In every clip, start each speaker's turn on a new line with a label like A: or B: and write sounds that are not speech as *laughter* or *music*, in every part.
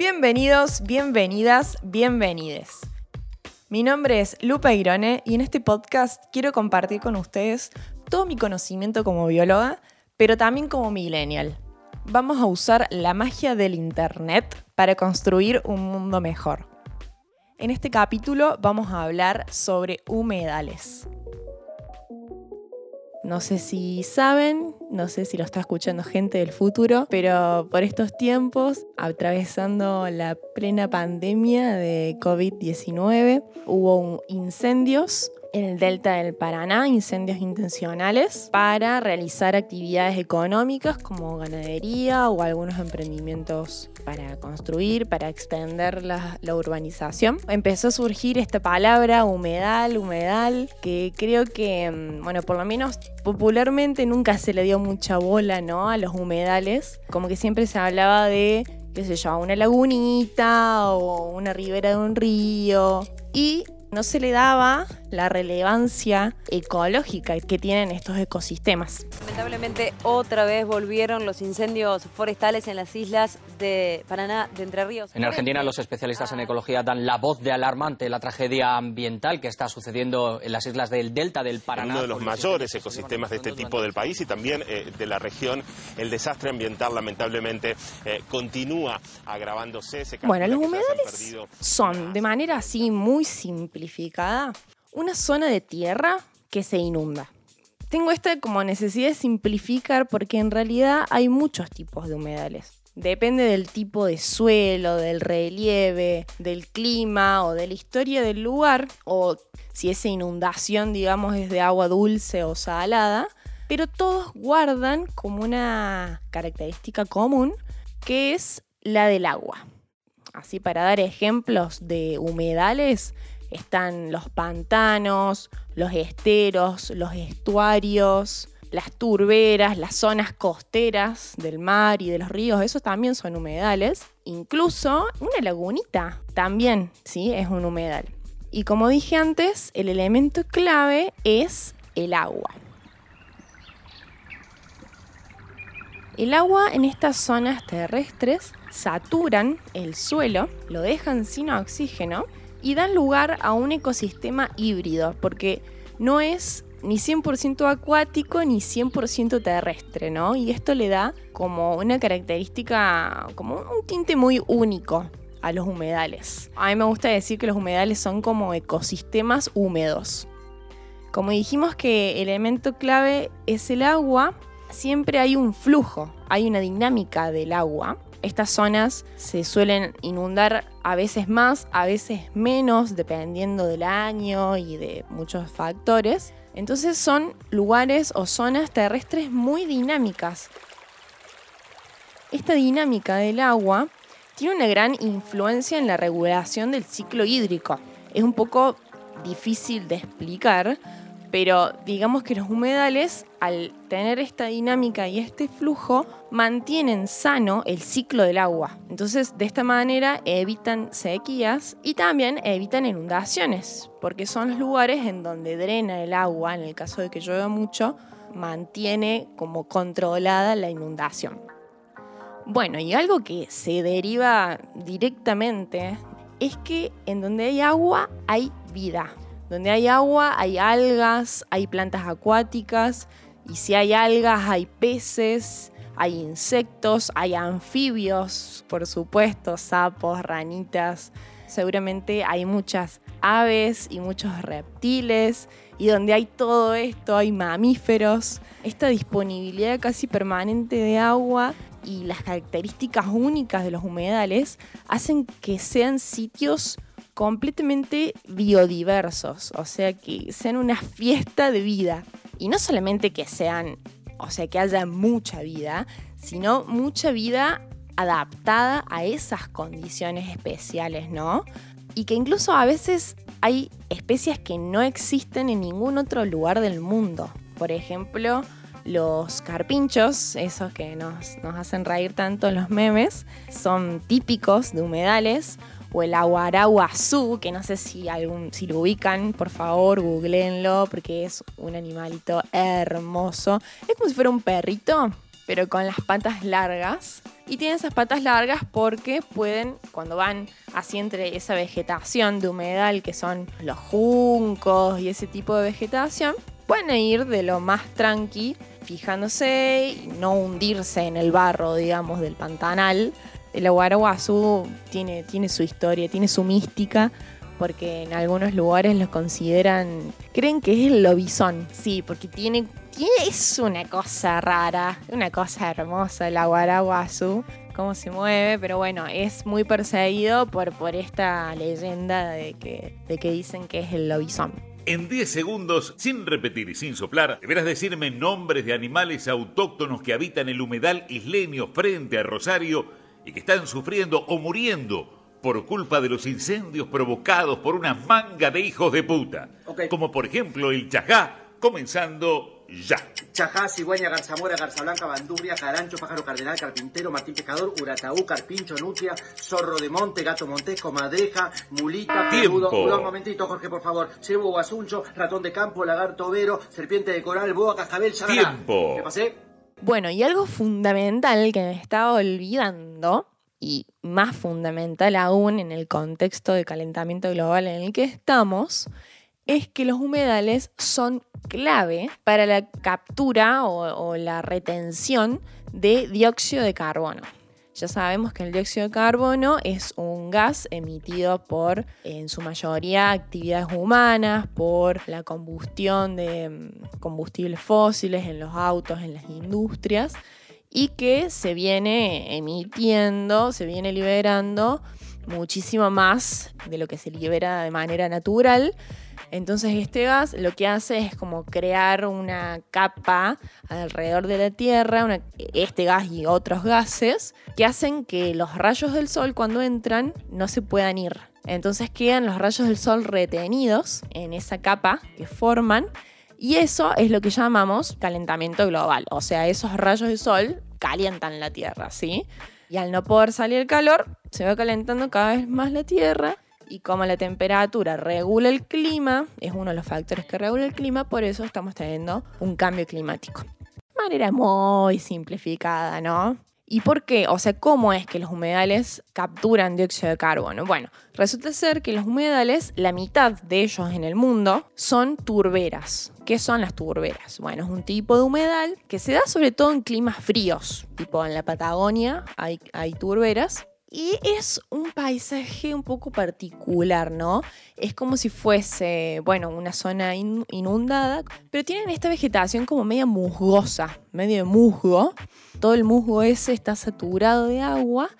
A: Bienvenidos, bienvenidas, bienvenides. Mi nombre es Lupa Irone y en este podcast quiero compartir con ustedes todo mi conocimiento como bióloga, pero también como millennial. Vamos a usar la magia del Internet para construir un mundo mejor. En este capítulo vamos a hablar sobre humedales. No sé si saben, no sé si lo está escuchando gente del futuro, pero por estos tiempos, atravesando la plena pandemia de COVID-19, hubo incendios en el delta del Paraná, incendios intencionales, para realizar actividades económicas como ganadería o algunos emprendimientos para construir, para extender la, urbanización. Empezó a surgir esta palabra humedal, humedal, que creo que, mm, bueno, por lo menos popularmente nunca se le dio mucha bola, ¿no? A los humedales, como que siempre se hablaba de qué sé yo, una lagunita o una ribera de un río. Y no se le daba la relevancia ecológica que tienen estos ecosistemas.
B: Lamentablemente otra vez volvieron los incendios forestales en las islas de Paraná, de Entre Ríos.
C: En Argentina los especialistas en ecología dan la voz de alarma ante la tragedia ambiental que está sucediendo en las islas del delta del Paraná.
D: Uno de los mayores ecosistemas de este tipo del país y también eh, de la región, el desastre ambiental lamentablemente eh, continúa agravándose.
A: bueno, los humedales son de manera así muy simplificada una zona de tierra que se inunda. Tengo esta como necesidad de simplificar porque en realidad hay muchos tipos de humedales. Depende del tipo de suelo, del relieve, del clima o de la historia del lugar, o si esa inundación, digamos, es de agua dulce o salada, pero todos guardan como una característica común que es la del agua. Así para dar ejemplos de humedales, están los pantanos, los esteros, los estuarios, las turberas, las zonas costeras del mar y de los ríos, esos también son humedales. Incluso una lagunita también, ¿sí? Es un humedal. Y como dije antes, el elemento clave es el agua. El agua en estas zonas terrestres saturan el suelo, lo dejan sin oxígeno y dan lugar a un ecosistema híbrido, porque no es ni 100% acuático ni 100% terrestre, ¿no? Y esto le da como una característica, como un tinte muy único a los humedales. A mí me gusta decir que los humedales son como ecosistemas húmedos. Como dijimos que el elemento clave es el agua, siempre hay un flujo, hay una dinámica del agua estas zonas se suelen inundar a veces más, a veces menos, dependiendo del año y de muchos factores. Entonces son lugares o zonas terrestres muy dinámicas. Esta dinámica del agua tiene una gran influencia en la regulación del ciclo hídrico. Es un poco difícil de explicar, pero digamos que los humedales, al tener esta dinámica y este flujo, mantienen sano el ciclo del agua. Entonces, de esta manera evitan sequías y también evitan inundaciones, porque son los lugares en donde drena el agua, en el caso de que llueva mucho, mantiene como controlada la inundación. Bueno, y algo que se deriva directamente es que en donde hay agua hay vida. Donde hay agua hay algas, hay plantas acuáticas y si hay algas hay peces, hay insectos, hay anfibios, por supuesto, sapos, ranitas. Seguramente hay muchas aves y muchos reptiles y donde hay todo esto hay mamíferos. Esta disponibilidad casi permanente de agua y las características únicas de los humedales hacen que sean sitios completamente biodiversos, o sea, que sean una fiesta de vida. Y no solamente que sean, o sea, que haya mucha vida, sino mucha vida adaptada a esas condiciones especiales, ¿no? Y que incluso a veces hay especies que no existen en ningún otro lugar del mundo. Por ejemplo, los carpinchos, esos que nos, nos hacen reír tanto los memes, son típicos de humedales o el aguaraguazú, que no sé si, algún, si lo ubican, por favor, googleenlo, porque es un animalito hermoso. Es como si fuera un perrito, pero con las patas largas. Y tienen esas patas largas porque pueden, cuando van así entre esa vegetación de humedal que son los juncos y ese tipo de vegetación, pueden ir de lo más tranqui, fijándose y no hundirse en el barro, digamos, del pantanal. El aguaraguazú tiene, tiene su historia, tiene su mística, porque en algunos lugares los consideran, creen que es el lobizón, sí, porque tiene, es una cosa rara, una cosa hermosa el aguaraguazú, cómo se mueve, pero bueno, es muy perseguido por, por esta leyenda de que, de que dicen que es el lobizón.
E: En 10 segundos, sin repetir y sin soplar, deberás decirme nombres de animales autóctonos que habitan el humedal isleño frente a Rosario y que están sufriendo o muriendo por culpa de los incendios provocados por una manga de hijos de puta. Como por ejemplo el chajá, comenzando ya.
F: Chajá, cigüeña, garzamora, garza blanca, bandurria, carancho, pájaro cardenal, carpintero, martín pescador, urataú, carpincho, nutria, zorro de monte, gato montesco, madreja, mulita, peludo. Un momentito, Jorge, por favor. Ciervo guasuncho, ratón de campo, lagarto vero, serpiente de coral, boa, cascabel, yagará.
E: Tiempo.
F: ¿Qué pasé?
A: Bueno, y algo fundamental que me estaba olvidando, y más fundamental aún en el contexto de calentamiento global en el que estamos, es que los humedales son clave para la captura o, o la retención de dióxido de carbono. Ya sabemos que el dióxido de carbono es un gas emitido por, en su mayoría, actividades humanas, por la combustión de mm, combustibles fósiles en los autos, en las industrias, y que se viene emitiendo, se viene liberando muchísimo más de lo que se libera de manera natural. Entonces este gas lo que hace es como crear una capa alrededor de la Tierra, este gas y otros gases, que hacen que los rayos del Sol cuando entran no se puedan ir. Entonces quedan los rayos del Sol retenidos en esa capa que forman y eso es lo que llamamos calentamiento global. O sea, esos rayos de sol calientan la Tierra, ¿sí? Y al no poder salir el calor, se va calentando cada vez más la Tierra. Y como la temperatura regula el clima, es uno de los factores que regula el clima, por eso estamos teniendo un cambio climático. Manera muy simplificada, ¿no? ¿Y por qué? O sea, ¿cómo es que los humedales capturan dióxido de carbono? Bueno, resulta ser que los humedales, la mitad de ellos en el mundo, son turberas. ¿Qué son las turberas? Bueno, es un tipo de humedal que se da sobre todo en climas fríos, tipo en la Patagonia hay turberas. Y es un paisaje un poco particular, ¿no? Es como si fuese, bueno, una zona in- inundada, pero tienen esta vegetación como media musgosa, medio musgo. Todo el musgo ese está saturado de agua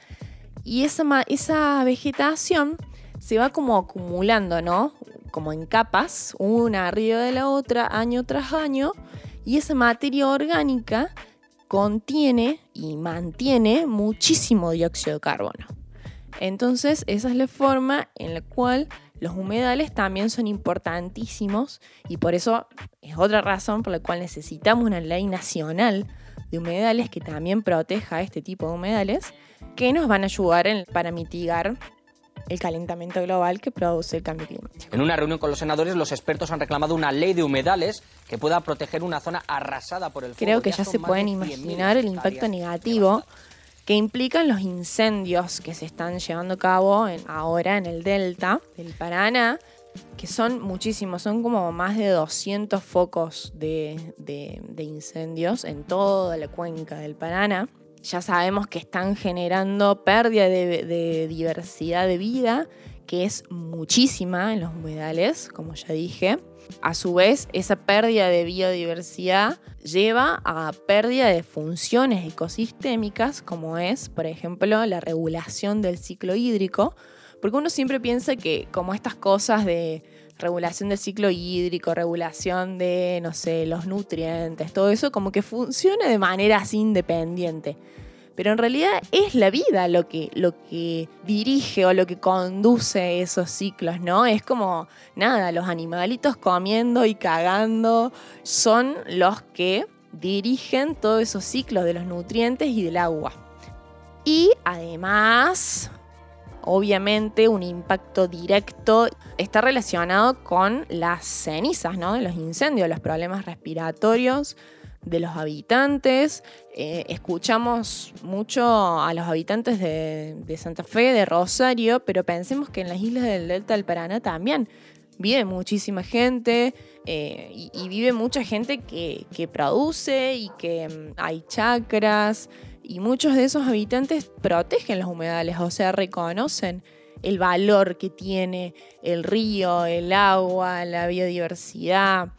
A: y esa, esa vegetación se va como acumulando, ¿no? Como en capas, una arriba de la otra, año tras año, y esa materia orgánica contiene y mantiene muchísimo dióxido de carbono. Entonces, esa es la forma en la cual los humedales también son importantísimos y por eso es otra razón por la cual necesitamos una ley nacional de humedales que también proteja este tipo de humedales que nos van a ayudar para mitigar el calentamiento global que produce el cambio climático.
C: En una reunión con los senadores, los expertos han reclamado una ley de humedales que pueda proteger una zona arrasada por el fuego.
A: Creo que ya se pueden
C: de 100.000
A: imaginar el impacto negativo que implican los incendios que se están llevando a cabo en- ahora en el delta del Paraná, que son muchísimos, son como más de 200 focos de, de- de incendios en toda la cuenca del Paraná. Ya sabemos que están generando pérdida de, diversidad de vida, que es muchísima en los humedales, como ya dije. A su vez, esa pérdida de biodiversidad lleva a pérdida de funciones ecosistémicas, como es, por ejemplo, la regulación del ciclo hídrico, porque uno siempre piensa que como estas cosas de regulación del ciclo hídrico, regulación de, no sé, los nutrientes, todo eso como que funciona de manera así independiente. Pero en realidad es la vida lo que, lo que dirige o lo que conduce esos ciclos, ¿no? Es como, nada, los animalitos comiendo y cagando son los que dirigen todos esos ciclos de los nutrientes y del agua. Y además, obviamente, un impacto directo está relacionado con las cenizas, ¿no? De los incendios, los problemas respiratorios de los habitantes. Eh, escuchamos mucho a los habitantes de, Santa Fe, de Rosario, pero pensemos que en las islas del Delta del Paraná también vive muchísima gente eh, y, vive mucha gente que, produce y que mm, hay chacras y muchos de esos habitantes protegen los humedales, o sea, reconocen el valor que tiene el río, el agua, la biodiversidad,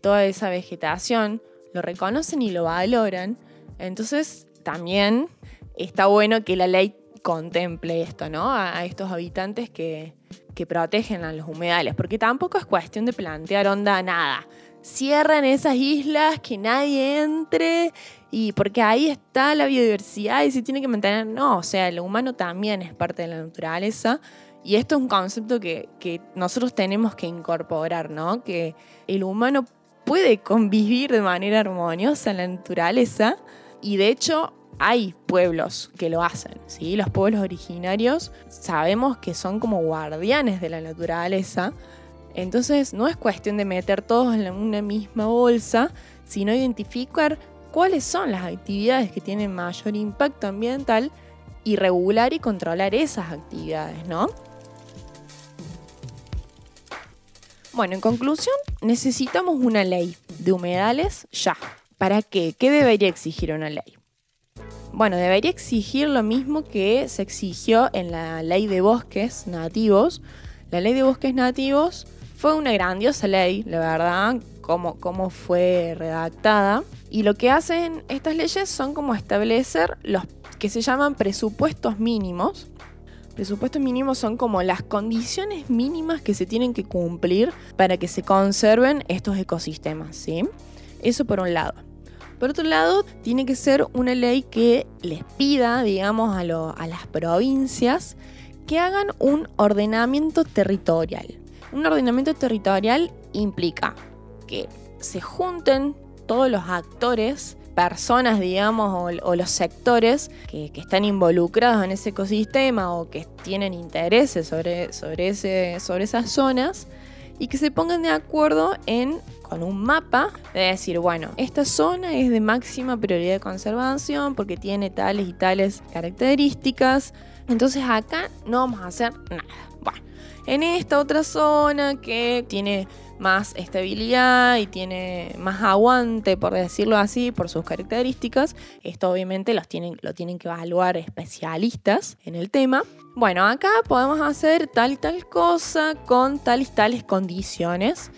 A: toda esa vegetación lo reconocen y lo valoran. Entonces también está bueno que la ley contemple esto, ¿no? A, estos habitantes que, que, protegen a los humedales, porque tampoco es cuestión de plantear onda nada. Cierran esas islas, que nadie entre, y porque ahí está la biodiversidad y se tiene que mantener. No, o sea, el humano también es parte de la naturaleza. Y esto es un concepto que, que nosotros tenemos que incorporar, ¿no? Que el humano puede convivir de manera armoniosa en la naturaleza y de hecho hay pueblos que lo hacen, ¿sí? Los pueblos originarios sabemos que son como guardianes de la naturaleza, entonces no es cuestión de meter todos en una misma bolsa, sino identificar cuáles son las actividades que tienen mayor impacto ambiental y regular y controlar esas actividades, ¿no? Bueno, en conclusión, necesitamos una ley de humedales ya. ¿Para qué? ¿Qué debería exigir una ley? Bueno, debería exigir lo mismo que se exigió en la ley de bosques nativos. La ley de bosques nativos fue una grandiosa ley, la verdad, cómo, fue redactada. Y lo que hacen estas leyes son como establecer los que se llaman presupuestos mínimos Presupuestos mínimos son como las condiciones mínimas que se tienen que cumplir para que se conserven estos ecosistemas, ¿sí? Eso por un lado. Por otro lado, tiene que ser una ley que les pida, digamos, a las provincias que hagan un ordenamiento territorial. Un ordenamiento territorial implica que se junten todos los actores personas, digamos, o, los sectores que, están involucrados en ese ecosistema o que tienen intereses sobre, sobre, sobre esas zonas y que se pongan de acuerdo en con un mapa de decir, bueno, esta zona es de máxima prioridad de conservación porque tiene tales y tales características. Entonces acá no vamos a hacer nada. En esta otra zona que tiene más estabilidad y tiene más aguante, por decirlo así, por sus características. Esto obviamente los tienen, lo tienen que evaluar especialistas en el tema. Bueno, acá podemos hacer tal tal cosa con tales tales condiciones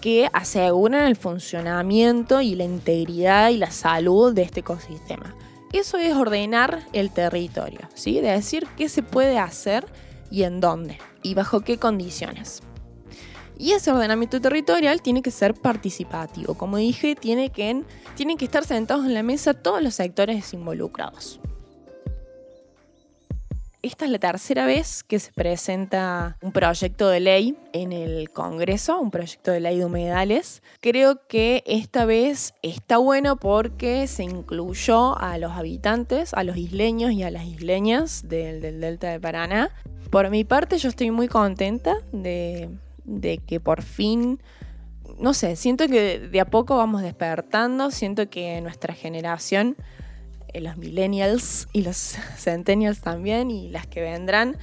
A: que aseguran el funcionamiento y la integridad y la salud de este ecosistema. Eso es ordenar el territorio, ¿sí? De decir qué se puede hacer y en dónde y bajo qué condiciones. Y ese ordenamiento territorial tiene que ser participativo. Como dije, tiene que, tienen que estar sentados en la mesa todos los sectores involucrados. Esta es la tercera vez que se presenta un proyecto de ley en el Congreso, un proyecto de ley de humedales. Creo que esta vez está bueno porque se incluyó a los habitantes, a los isleños y a las isleñas del, del Delta de Paraná. Por mi parte, yo estoy muy contenta de, que por fin, no sé, siento que de a poco vamos despertando, siento que nuestra generación, eh, los millennials y los *laughs* centennials también y las que vendrán,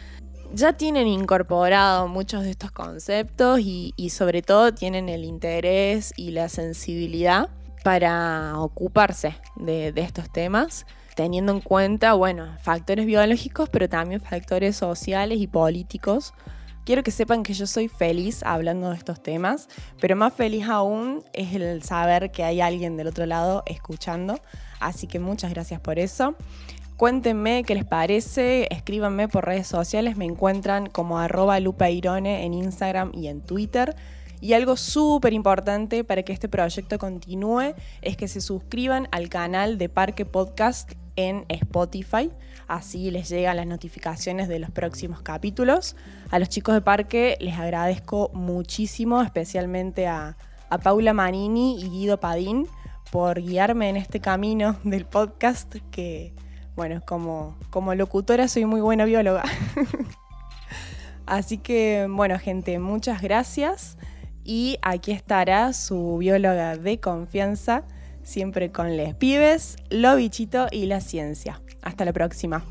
A: ya tienen incorporado muchos de estos conceptos y, sobre todo tienen el interés y la sensibilidad para ocuparse de, de, estos temas, teniendo en cuenta, bueno, factores biológicos, pero también factores sociales y políticos Quiero que sepan que yo soy feliz hablando de estos temas, pero más feliz aún es el saber que hay alguien del otro lado escuchando. Así que muchas gracias por eso. Cuéntenme qué les parece, escríbanme por redes sociales, me encuentran como arroba lupairone en Instagram y en Twitter. Y algo súper importante para que este proyecto continúe es que se suscriban al canal de Parque Podcast en Spotify así les llegan las notificaciones de los próximos capítulos. A los chicos de parque les agradezco muchísimo, especialmente a, Paula Manini y Guido Padín por guiarme en este camino del podcast que, bueno, como, como locutora soy muy buena bióloga. *laughs* Así que, bueno, gente, muchas gracias. Y aquí estará su bióloga de confianza, siempre con les pibes, lo bichito y la ciencia. Hasta la próxima.